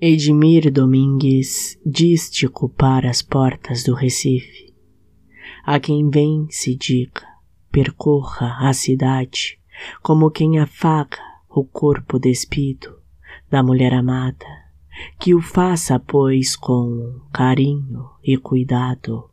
Edmir Domingues dístico para as portas do Recife. A quem vem se diga, percorra a cidade como quem afaga o corpo despido da mulher amada, que o faça, pois, com carinho e cuidado,